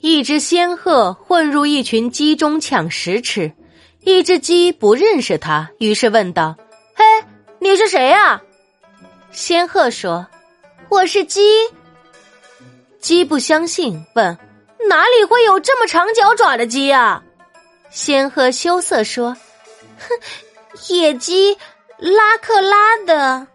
一只仙鹤混入一群鸡中抢食吃，一只鸡不认识它，于是问道，嘿，你是谁呀？仙鹤说，我是鸡。鸡不相信，问哪里会有这么长脚爪的鸡啊？仙鹤羞涩说，哼，野鸡拉克拉的。